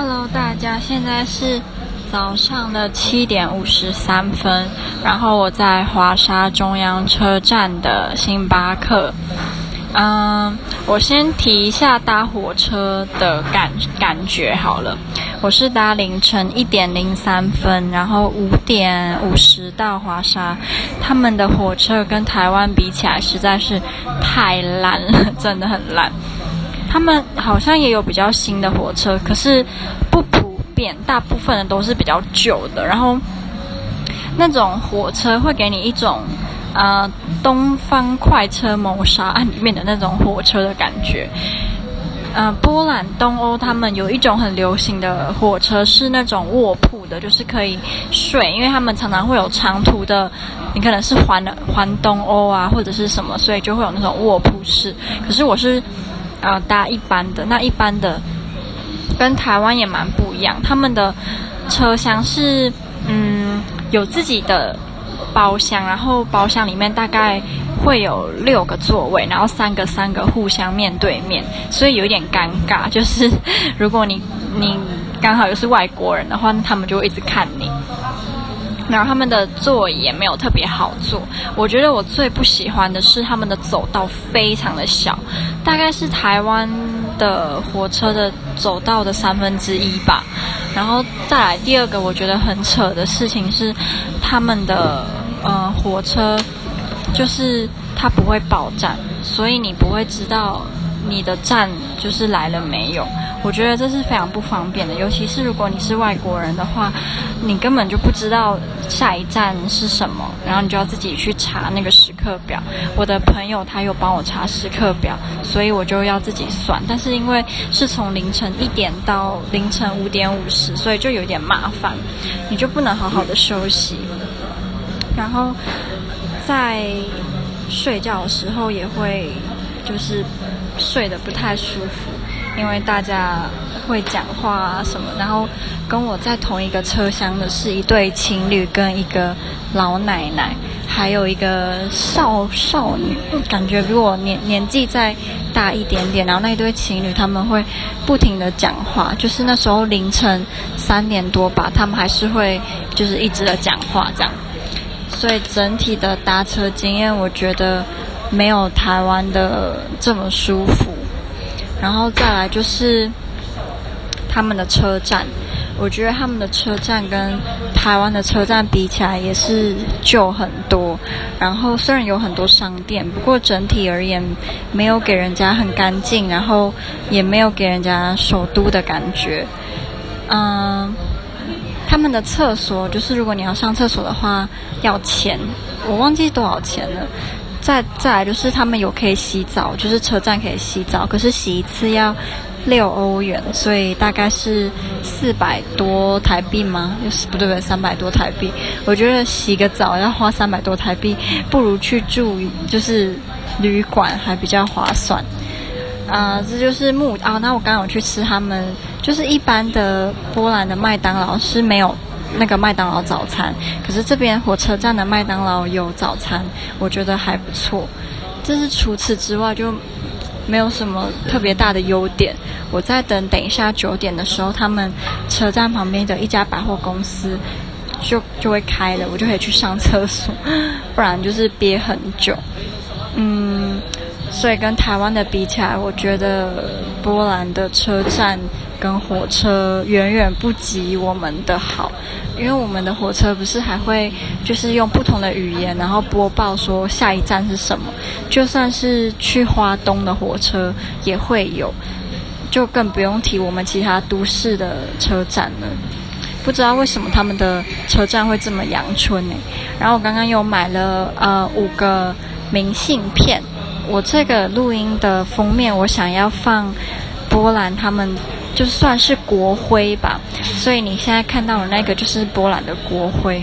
Hello，大家，现在是早上的七点五十三分，然后我在华沙中央车站的星巴克。嗯，我先提一下搭火车的感感觉好了。我是搭凌晨一点零三分，然后五点五十到华沙。他们的火车跟台湾比起来，实在是太烂了，真的很烂。他们好像也有比较新的火车，可是不普遍，大部分的都是比较旧的。然后那种火车会给你一种，呃，东方快车谋杀案里面的那种火车的感觉。呃，波兰、东欧他们有一种很流行的火车是那种卧铺的，就是可以睡，因为他们常常会有长途的，你可能是环环东欧啊，或者是什么，所以就会有那种卧铺式。可是我是。啊，搭一般的，那一般的跟台湾也蛮不一样。他们的车厢是嗯有自己的包厢，然后包厢里面大概会有六个座位，然后三个三个互相面对面，所以有一点尴尬。就是如果你你刚好又是外国人的话，他们就会一直看你。然后他们的座椅也没有特别好坐，我觉得我最不喜欢的是他们的走道非常的小，大概是台湾的火车的走道的三分之一吧。然后再来第二个我觉得很扯的事情是，他们的呃火车就是它不会报站，所以你不会知道你的站就是来了没有。我觉得这是非常不方便的，尤其是如果你是外国人的话，你根本就不知道下一站是什么，然后你就要自己去查那个时刻表。我的朋友他有帮我查时刻表，所以我就要自己算。但是因为是从凌晨一点到凌晨五点五十，所以就有点麻烦，你就不能好好的休息，然后在睡觉的时候也会就是睡得不太舒服。因为大家会讲话啊什么，然后跟我在同一个车厢的是一对情侣跟一个老奶奶，还有一个少少女，感觉比我年年纪再大一点点。然后那一对情侣他们会不停的讲话，就是那时候凌晨三点多吧，他们还是会就是一直的讲话这样。所以整体的搭车经验，我觉得没有台湾的这么舒服。然后再来就是他们的车站，我觉得他们的车站跟台湾的车站比起来也是旧很多。然后虽然有很多商店，不过整体而言没有给人家很干净，然后也没有给人家首都的感觉。嗯，他们的厕所就是如果你要上厕所的话要钱，我忘记多少钱了。再再来就是他们有可以洗澡，就是车站可以洗澡，可是洗一次要六欧元，所以大概是四百多台币吗？又是不对不对，三百多台币。我觉得洗个澡要花三百多台币，不如去住就是旅馆还比较划算。啊、这就是木啊。那我刚刚有去吃他们，就是一般的波兰的麦当劳是没有。那个麦当劳早餐，可是这边火车站的麦当劳有早餐，我觉得还不错。这是除此之外就没有什么特别大的优点。我在等等一下九点的时候，他们车站旁边的一家百货公司就就会开了，我就可以去上厕所，不然就是憋很久。嗯，所以跟台湾的比起来，我觉得波兰的车站。跟火车远远不及我们的好，因为我们的火车不是还会就是用不同的语言，然后播报说下一站是什么，就算是去花东的火车也会有，就更不用提我们其他都市的车站了。不知道为什么他们的车站会这么阳春呢？然后我刚刚又买了呃五个明信片，我这个录音的封面我想要放波兰他们。就算是国徽吧，所以你现在看到的那个就是波兰的国徽。